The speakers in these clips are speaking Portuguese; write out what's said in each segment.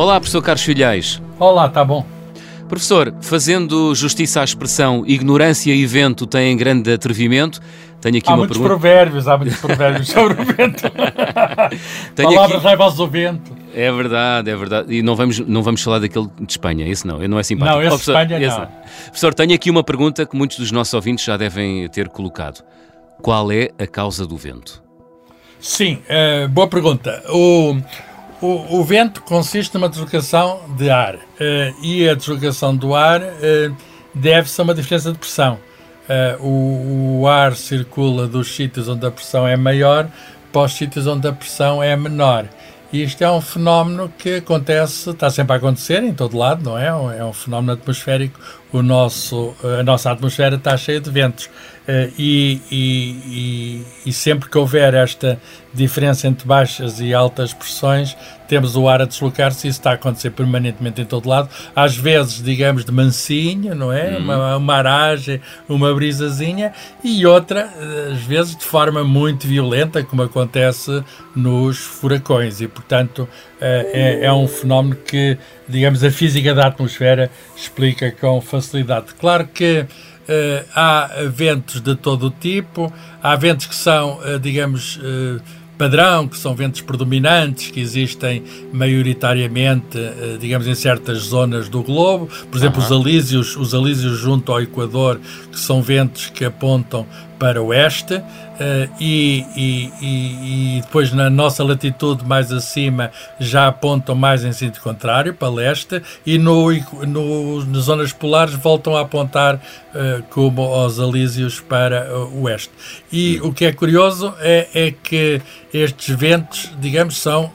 Olá, professor Carlos Filhais. Olá, tá bom. Professor, fazendo justiça à expressão ignorância e vento têm grande atrevimento, tenho aqui há uma muitos pergunta. provérbios, há muitos provérbios sobre o vento. Tenho Palavras aqui- levam-se ao vento. É verdade, é verdade. E não vamos, não vamos falar daquele de Espanha, esse não, não é simpático. Não, esse Oh, de Espanha esse não. Professor, tenho aqui uma pergunta que muitos dos nossos ouvintes já devem ter colocado. Qual é a causa do vento? Sim, eh, boa pergunta. O, o, o vento consiste numa deslocação de ar eh, e a deslocação do ar eh, deve-se a uma diferença de pressão. Eh, o, o ar circula dos sítios onde a pressão é maior para os sítios onde a pressão é menor. E isto é um fenómeno que acontece, está sempre a acontecer em todo lado, não é? É um fenómeno atmosférico. O nosso, a nossa atmosfera está cheia de ventos. Eh, e, e- e- e sempre que houver esta diferença entre baixas e altas pressões, temos o ar a deslocar-se isso está a acontecer permanentemente em todo lado. Às vezes, digamos, de mansinho, não é? Uma, uma aragem, uma brisazinha, e outra, eh, às vezes, de forma muito violenta, como acontece nos furacões. E, portanto, eh, é, é um fenómeno que, digamos, a física da atmosfera explica com facilidade. Claro que eh, há ventos de todo o tipo, há ventos que são, eh, digamos, eh, padrão, que são ventos predominantes, que existem maioritariamente, digamos, em certas zonas do globo. Por exemplo, os alísios, os alísios junto ao Equador, que são ventos que apontam para o oeste, eh, e, e- e- e depois na nossa latitude mais acima já apontam mais em sentido contrário, para leste, e no, no- nas zonas polares voltam a apontar eh, como aos alísios para eh, o oeste. E o que é curioso é, é que estes ventos, digamos, são.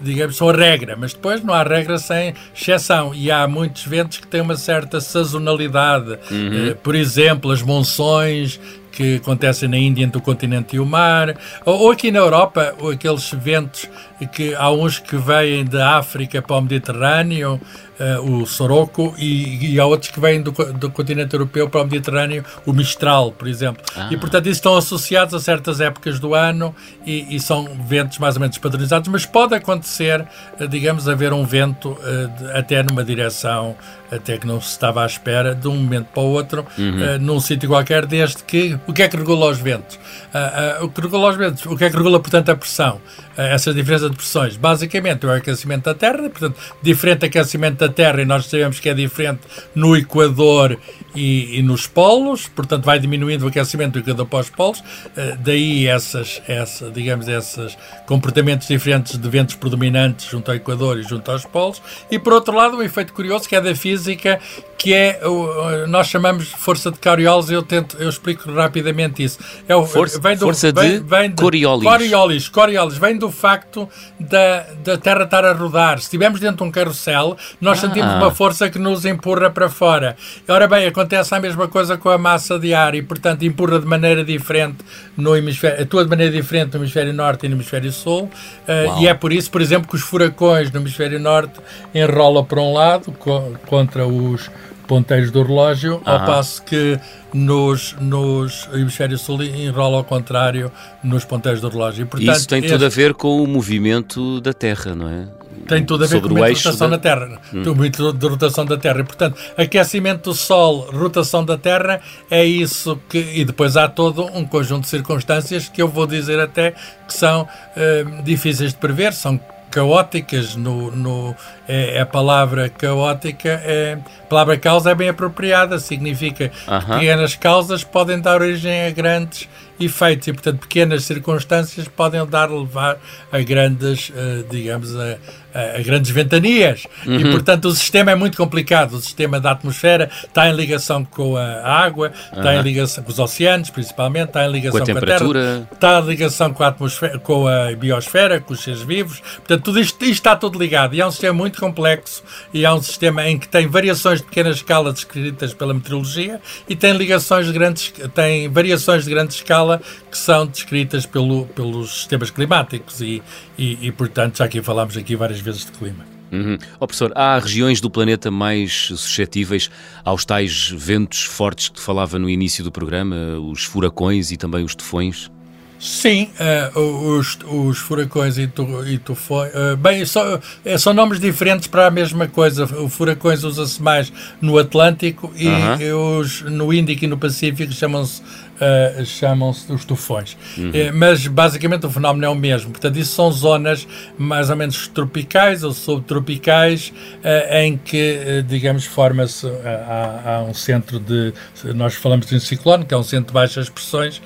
digamos, são a regra, mas depois não há regra sem exceção e há muitos ventos que têm uma certa sazonalidade. Eh, por exemplo, as monções que acontecem na Índia entre o continente e o mar, ou, aqui na Europa, aqueles ventos que há uns que vêm da África para o Mediterrâneo, eh, o Soroco, e, e há outros que vêm do, do continente europeu para o Mediterrâneo, o Mistral, por exemplo. E portanto, isso estão associados a certas épocas do ano e, e são ventos mais ou menos padronizados, mas pode acontecer, eh, digamos, haver um vento eh, de- até numa direção até que não se estava à espera de um momento para o outro, eh, num sítio qualquer, desde que o que é que regula os ventos? Ah, ah, o que regula os ventos? O que é que regula, portanto, a pressão? Ah, essa diferença de pressões. Basicamente, o aquecimento da Terra, portanto, diferente aquecimento da Terra, e nós sabemos que é diferente no Equador e, e nos polos, portanto, vai diminuindo o aquecimento do Equador para os polos, ah, daí essas, essa, digamos, esses comportamentos diferentes de ventos predominantes junto ao Equador e junto aos polos, e por outro lado, um efeito curioso que é da física, que é, o- nós chamamos de força de Coriolis, eu tento, eu explico rapidamente isso. É o, Força- força de Coriolis. Coriolis. Coriolis vem do facto da, da Terra estar a rodar. Se estivermos dentro de um carrossel, nós Ah. sentimos uma força que nos empurra para fora. Ora bem, acontece a mesma coisa com a massa de ar e, portanto, empurra de maneira diferente no hemisfério, atua de maneira diferente no hemisfério norte e no hemisfério sul. Uau. e é por isso, por exemplo, que os furacões no hemisfério norte enrolam para um lado co- contra os ponteiros do relógio, ao passo que nos, nos hemisfério sul enrola ao contrário nos ponteiros do relógio. E, portanto, Isso tem este- tudo a ver com o movimento da Terra, não é? tem tudo a ver Sobre com o a eixo rotação da- da, Terra. Tem o movimento de rotação da Terra. E, portanto, aquecimento do Sol, rotação da Terra, é isso que. E depois há todo um conjunto de circunstâncias que eu vou dizer até que são eh, difíceis de prever, são caóticas no, no é, a palavra caótica é, a palavra causa é bem apropriada significa Aham. que pequenas causas podem dar origem a grandes efeitos e portanto pequenas circunstâncias podem dar levar a grandes eh, digamos a, a- grandes ventanias. E portanto o sistema é muito complicado. O sistema da atmosfera está em ligação com a água está em ligação com os oceanos principalmente está em ligação Com a com a, terra. está em ligação com a atmosfera com a biosfera com os seres vivos. Portanto tudo isto, isto está tudo ligado. E é um sistema muito complexo. E é um sistema em que tem variações de pequena escala descritas pela meteorologia e tem ligações de grandes tem variações de grande escala que são descritas pelo, pelos sistemas climáticos. E, e, e, portanto já aqui falámos aqui várias vezes de clima Uhum. Ó, professor, há regiões do planeta mais suscetíveis aos tais ventos fortes que falava no início do programa, os furacões e também os tufões? Sim, uh, os, os furacões e, tu, e tufões. Uh, bem, só, uh, são nomes diferentes para a mesma coisa. O furacões usa-se mais no Atlântico e -huh. os, no Índico e no Pacífico chamam-se uh, chamam-se os tufões. Uhum. Uh, mas basicamente o fenómeno é o mesmo. Portanto, isso são zonas mais ou menos tropicais ou subtropicais uh, em que, digamos, forma-se há, um centro de. Nós falamos de um ciclone, que é um centro de baixas pressões,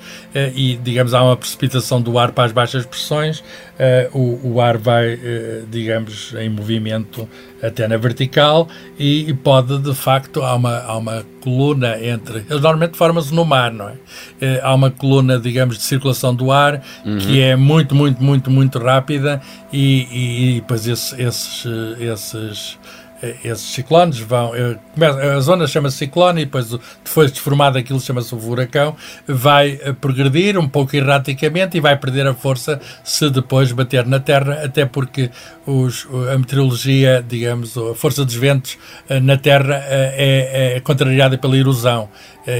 e, digamos, há uma precipitação do ar para as baixas pressões. O, o, ar vai, digamos, em movimento até na vertical e, e, pode, de facto, há uma, há uma coluna entre. Eles normalmente formam-se no mar, não é? é? Há uma coluna, digamos, de circulação do ar uhum. que é muito, muito, muito, muito rápida e, e, e depois esses, esses, esses esses ciclones vão. Eh, a zona chama-se ciclone e depois, depois de formado aquilo chama-se o furacão, vai eh, progredir um pouco erraticamente e vai perder a força se depois bater na Terra, até porque os, a meteorologia, digamos, a força dos ventos na Terra é, é contrariada pela erosão.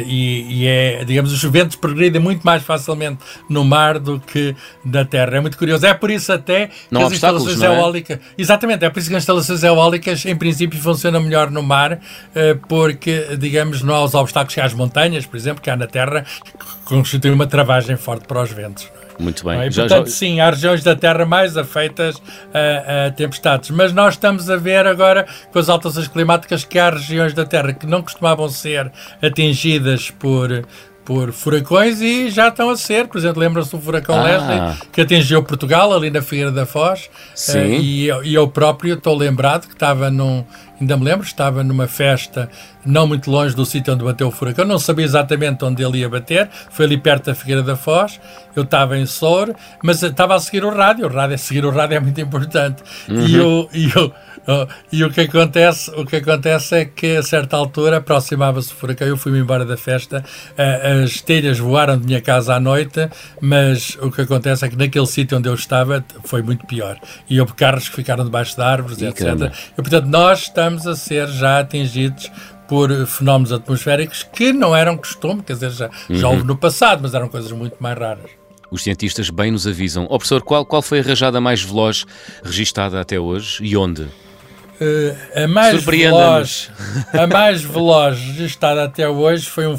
E, e, é, digamos, os ventos progridem muito mais facilmente no mar do que na terra. É muito curioso. É por isso até que não as instalações é? eólicas. Exatamente, é por isso que as instalações eólicas, em princípio, funcionam melhor no mar, porque, digamos, não há os obstáculos que há as montanhas, por exemplo, que há na terra, que constituem uma travagem forte para os ventos. Muito bem. E, portanto, já... sim, há regiões da Terra mais afeitas a, a, tempestades. Mas nós estamos a ver agora, com as alterações climáticas, que há regiões da Terra que não costumavam ser atingidas por, por furacões e já estão a ser. Por exemplo, lembram-se do furacão ah. Leslie que atingiu Portugal, ali na Figueira da Foz. Sim. Uh, e, e eu próprio estou lembrado que estava num, ainda me lembro, estava numa festa não muito longe do sítio onde bateu o furacão, não sabia exatamente onde ele ia bater, foi ali perto da Figueira da Foz, eu estava em Sor, mas estava a seguir o rádio, o rádio, seguir o rádio é muito importante, uhum. e, eu, e, eu, oh, e o que acontece o que acontece é que a certa altura aproximava-se o furacão, eu fui-me embora da festa, as telhas voaram de minha casa à noite, mas o que acontece é que naquele sítio onde eu estava foi muito pior, e houve carros que ficaram debaixo de árvores, e etc. E, portanto, nós estamos estamos a ser já atingidos por fenómenos atmosféricos que não eram costume, quer dizer, já, uhum. já houve no passado, mas eram coisas muito mais raras. Os cientistas bem nos avisam. Oh, professor, qual, qual foi a rajada mais veloz registada até hoje e onde? Uh, a mais veloz, a mais veloz registada até hoje foi um,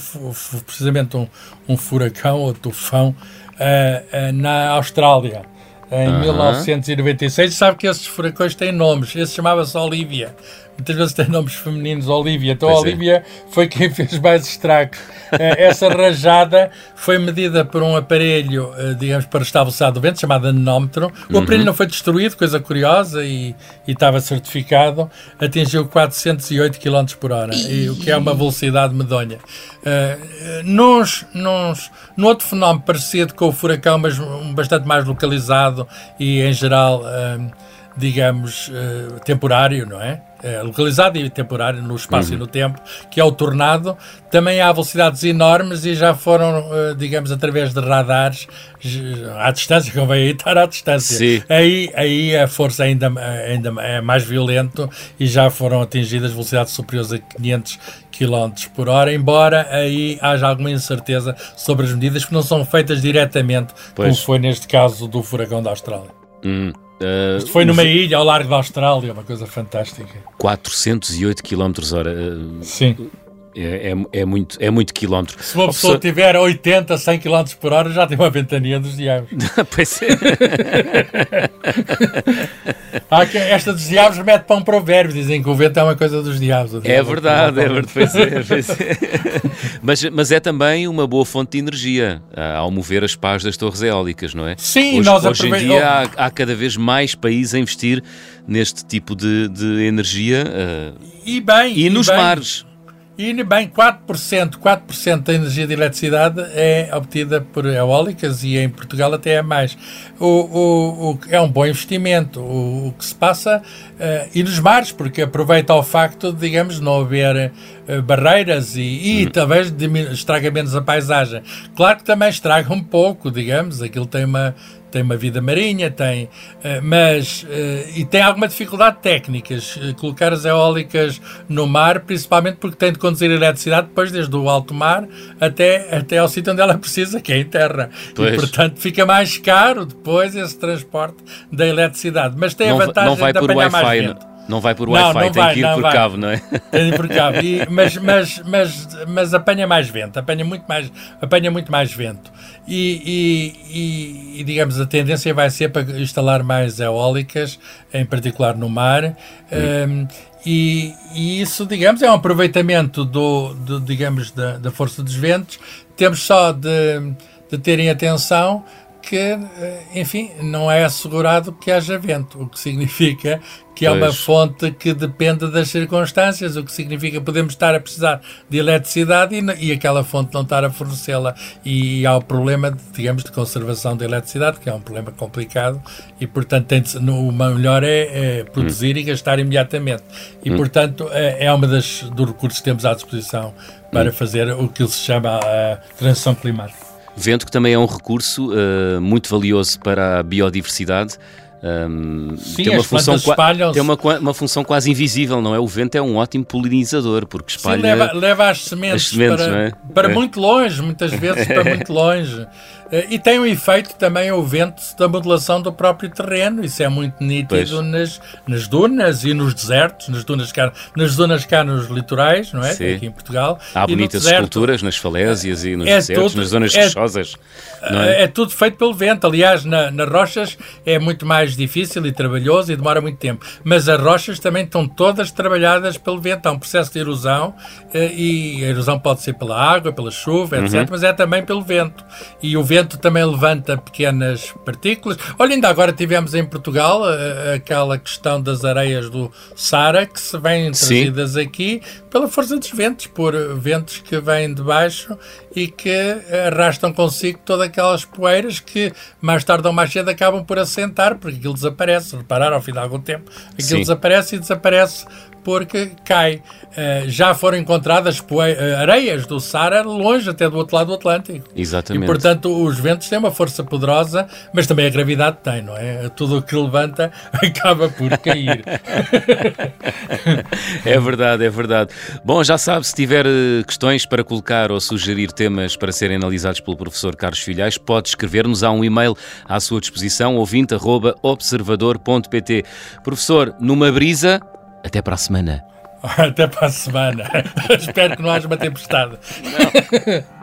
precisamente um, um furacão ou tufão uh, uh, na Austrália em uh -huh. 1996. Sabe que esses furacões têm nomes. Esse chamava-se Olivia muitas vezes tem nomes femininos, Olivia. Então, pois é. Olivia é. foi quem fez mais estragos. Eh, essa rajada foi medida por um aparelho, eh, digamos, para estabelecer do vento, chamado anemómetro. O uhum. aparelho não foi destruído, coisa curiosa, e, e estava certificado. Atingiu 408 km por hora, e, o que é uma velocidade medonha. Uh, nos, nos, no outro fenómeno parecido com o furacão, mas bastante mais localizado e, em geral, uh, digamos, uh, temporário, não é? é, localizado e temporário no espaço uhum. e no tempo, que é o tornado. Também há velocidades enormes e já foram, uh, digamos, através de radares à distância, convém aí estar à distância. Sim. Aí, aí a força ainda, ainda é mais violento e já foram atingidas velocidades superiores a 500 km por hora, embora aí haja alguma incerteza sobre as medidas que não são feitas diretamente, pois. como foi neste caso do furacão da Austrália. Hum. Uh, Isto foi numa ilha ao largo da Austrália, uma coisa fantástica. 408 km hora. Uh, Sim. É, é, é, muito, é muito quilómetro. Se uma pessoa tiver 80, 100 km por hora, já tem uma ventania dos diabos. pois é. esta dos diabos remete para um provérbio. Dizem que o vento é uma coisa dos diabos. É verdade, é verdade. Pois é, pois é. mas, mas é também uma boa fonte de energia ao mover as pás das torres eólicas, não é? Sim, hoje, nós Hoje em dia há, há, cada vez mais países a investir neste tipo de, de energia. Uh, e bem. E, e nos bem. mares. E bem, 4%, 4% da energia de eletricidade é obtida por eólicas e em Portugal até é mais. O, o, o é um bom investimento. O, o que se passa, uh, e nos mares, porque aproveita o facto de, digamos, não haver uh, barreiras e, e hum. talvez estraga menos a paisagem. Claro que também estraga um pouco, digamos, aquilo tem uma tem uma vida marinha, tem, mas e tem alguma dificuldade técnicas colocar as eólicas no mar, principalmente porque tem de conduzir a eletricidade depois desde o alto mar até, até ao sítio onde ela precisa, que é em terra. Pois. E portanto fica mais caro depois esse transporte da eletricidade. Mas tem não, a vantagem não vai de por apanhar mais vento. Não vai por Wi-Fi, tem vai, que ir por vai. cabo, não é? Tem de ir por cabo. E, mas, mas, mas, mas apanha mais vento, apanha muito mais, apanha muito mais vento. E, e, e, digamos, a tendência vai ser para instalar mais eólicas, em particular no mar. Um, e, e, isso, digamos, é um aproveitamento do, do digamos, da, da força dos ventos. Temos só de, de terem atenção que, eh, enfim, não é assegurado que haja vento, o que significa que é uma fonte que depende das circunstâncias, o que significa que podemos estar a precisar de eletricidade e, e aquela fonte não estar a fornecê-la. E há o problema, digamos, de conservação da eletricidade, que é um problema complicado e, portanto, tem de, no, o melhor é, é produzir hum. e gastar imediatamente. E, hum. portanto, é, é uma das dos recursos que temos à disposição para hum. fazer o que se chama a transição climática. Vento que também é um recurso uh, muito valioso para a biodiversidade. Um, Sim, tem uma função tem uma, uma função quase invisível, não é? O vento é um ótimo polinizador porque espalha Sim, leva, leva as sementes, as sementes para, é? para é. muito longe, muitas vezes para muito longe. Eh, e tem um efeito também o vento da modulação do próprio terreno, isso é muito nítido nas, nas dunas e nos desertos, nas dunas cá, nas zonas cá nos litorais, não é? Sim. Aqui em Portugal. Há bonitas deserto, esculturas nas falésias e nos é desertos, tudo, nas zonas é, rochosas. É? é? tudo feito pelo vento. Aliás, na, nas rochas é muito mais difícil e trabalhoso e demora muito tempo. Mas as rochas também estão todas trabalhadas pelo vento. Há um processo de erosão eh, e a erosão pode ser pela água, pela chuva, etc. Uhum. Mas é também pelo vento. E o vento vento também levanta pequenas partículas. Olha, ainda agora tivemos em Portugal uh, aquela questão das areias do Sara que se vêm trazidas Sim. aqui pela força dos ventos, por ventos que vêm de baixo e que arrastam consigo todas aquelas poeiras que mais tarde ou mais cedo acabam por assentar, porque aquilo desaparece. Reparar, ao fim de algum tempo, aquilo Sim. desaparece e desaparece porque cai. Uh, já foram encontradas uh, areias do Saara longe, até do outro lado do Atlântico. Exatamente. E, portanto, os ventos têm uma força poderosa, mas também a gravidade tem, não é? Tudo o que levanta acaba por cair. é verdade, é verdade. Bom, já sabe, se tiver eh, questões para colocar ou sugerir temas para serem analisados pelo professor Carlos Filhais, pode escrever-nos a um e-mail à sua disposição, ouvinte.observador.pt. Professor, numa brisa, até para a semana. Até para a semana. Espero que não haja uma tempestade. Não.